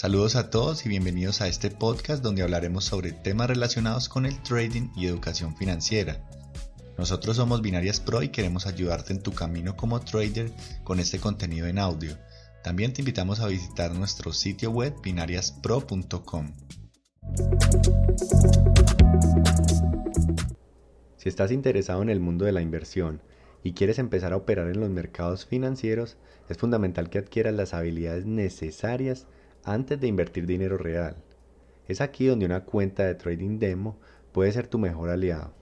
Saludos a todos y bienvenidos a este podcast donde hablaremos sobre temas relacionados con el trading y educación financiera. Nosotros somos Binarias Pro y queremos ayudarte en tu camino como trader con este contenido en audio. También te invitamos a visitar nuestro sitio web binariaspro.com. Si estás interesado en el mundo de la inversión y quieres empezar a operar en los mercados financieros, es fundamental que adquieras las habilidades necesarias antes de invertir dinero real. Es aquí donde una cuenta de trading demo puede ser tu mejor aliado.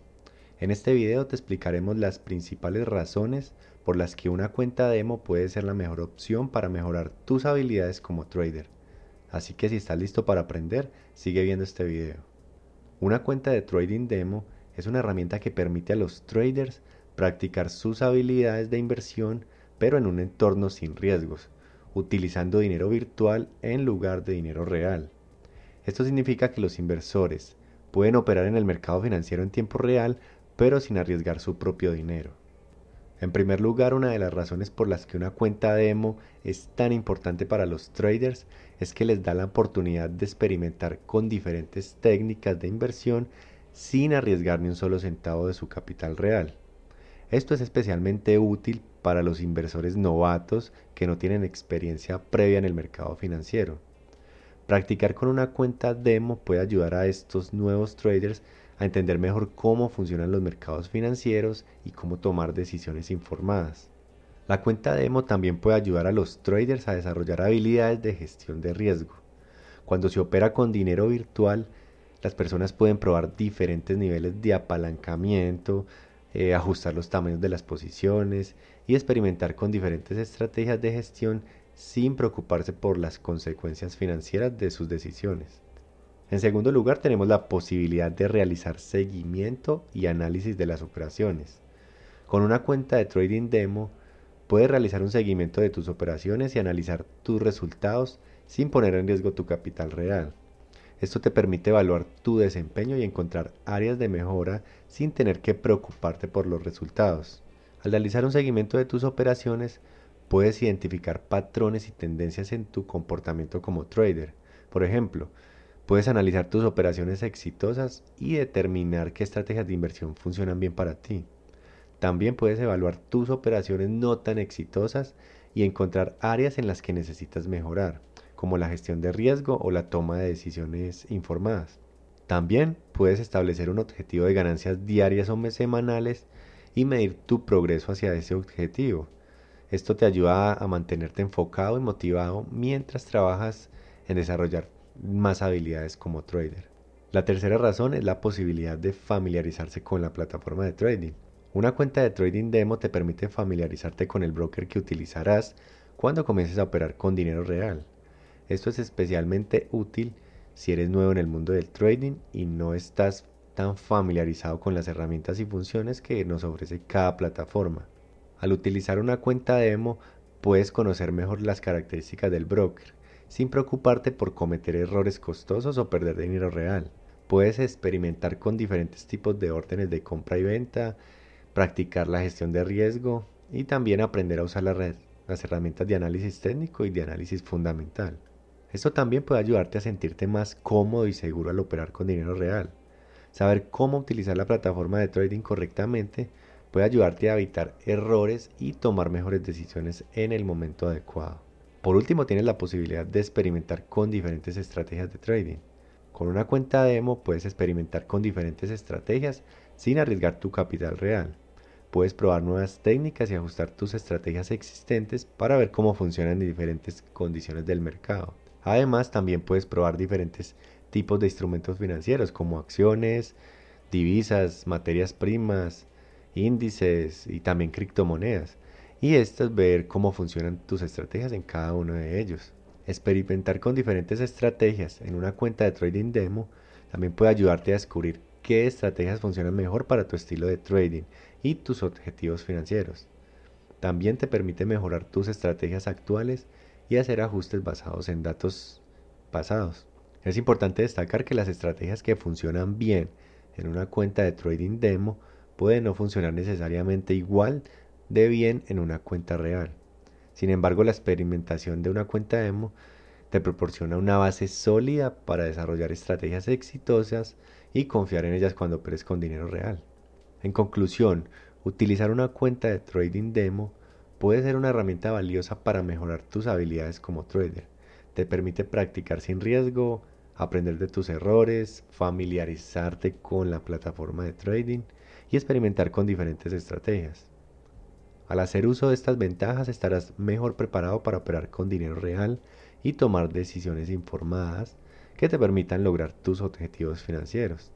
En este video te explicaremos las principales razones por las que una cuenta demo puede ser la mejor opción para mejorar tus habilidades como trader. Así que si estás listo para aprender, sigue viendo este video. Una cuenta de trading demo es una herramienta que permite a los traders practicar sus habilidades de inversión pero en un entorno sin riesgos, utilizando dinero virtual en lugar de dinero real. Esto significa que los inversores pueden operar en el mercado financiero en tiempo real, pero sin arriesgar su propio dinero. En primer lugar, una de las razones por las que una cuenta demo es tan importante para los traders es que les da la oportunidad de experimentar con diferentes técnicas de inversión sin arriesgar ni un solo centavo de su capital real. Esto es especialmente útil para los inversores novatos que no tienen experiencia previa en el mercado financiero. Practicar con una cuenta demo puede ayudar a estos nuevos traders a entender mejor cómo funcionan los mercados financieros y cómo tomar decisiones informadas. La cuenta demo también puede ayudar a los traders a desarrollar habilidades de gestión de riesgo. Cuando se opera con dinero virtual, las personas pueden probar diferentes niveles de apalancamiento, eh, ajustar los tamaños de las posiciones y experimentar con diferentes estrategias de gestión sin preocuparse por las consecuencias financieras de sus decisiones. En segundo lugar, tenemos la posibilidad de realizar seguimiento y análisis de las operaciones. Con una cuenta de trading demo, puedes realizar un seguimiento de tus operaciones y analizar tus resultados sin poner en riesgo tu capital real. Esto te permite evaluar tu desempeño y encontrar áreas de mejora sin tener que preocuparte por los resultados. Al realizar un seguimiento de tus operaciones, puedes identificar patrones y tendencias en tu comportamiento como trader. Por ejemplo, puedes analizar tus operaciones exitosas y determinar qué estrategias de inversión funcionan bien para ti. También puedes evaluar tus operaciones no tan exitosas y encontrar áreas en las que necesitas mejorar como la gestión de riesgo o la toma de decisiones informadas. También puedes establecer un objetivo de ganancias diarias o semanales y medir tu progreso hacia ese objetivo. Esto te ayuda a mantenerte enfocado y motivado mientras trabajas en desarrollar más habilidades como trader. La tercera razón es la posibilidad de familiarizarse con la plataforma de trading. Una cuenta de trading demo te permite familiarizarte con el broker que utilizarás cuando comiences a operar con dinero real. Esto es especialmente útil si eres nuevo en el mundo del trading y no estás tan familiarizado con las herramientas y funciones que nos ofrece cada plataforma. Al utilizar una cuenta demo puedes conocer mejor las características del broker, sin preocuparte por cometer errores costosos o perder dinero real. Puedes experimentar con diferentes tipos de órdenes de compra y venta, practicar la gestión de riesgo y también aprender a usar las herramientas de análisis técnico y de análisis fundamental. Esto también puede ayudarte a sentirte más cómodo y seguro al operar con dinero real. Saber cómo utilizar la plataforma de trading correctamente puede ayudarte a evitar errores y tomar mejores decisiones en el momento adecuado. Por último, tienes la posibilidad de experimentar con diferentes estrategias de trading. Con una cuenta demo puedes experimentar con diferentes estrategias sin arriesgar tu capital real. Puedes probar nuevas técnicas y ajustar tus estrategias existentes para ver cómo funcionan en diferentes condiciones del mercado. Además, también puedes probar diferentes tipos de instrumentos financieros como acciones, divisas, materias primas, índices y también criptomonedas. Y estas ver cómo funcionan tus estrategias en cada uno de ellos. Experimentar con diferentes estrategias en una cuenta de trading demo también puede ayudarte a descubrir qué estrategias funcionan mejor para tu estilo de trading y tus objetivos financieros. También te permite mejorar tus estrategias actuales y hacer ajustes basados en datos pasados. Es importante destacar que las estrategias que funcionan bien en una cuenta de trading demo pueden no funcionar necesariamente igual de bien en una cuenta real. Sin embargo, la experimentación de una cuenta demo te proporciona una base sólida para desarrollar estrategias exitosas y confiar en ellas cuando operes con dinero real. En conclusión, utilizar una cuenta de trading demo puede ser una herramienta valiosa para mejorar tus habilidades como trader. Te permite practicar sin riesgo, aprender de tus errores, familiarizarte con la plataforma de trading y experimentar con diferentes estrategias. Al hacer uso de estas ventajas estarás mejor preparado para operar con dinero real y tomar decisiones informadas que te permitan lograr tus objetivos financieros.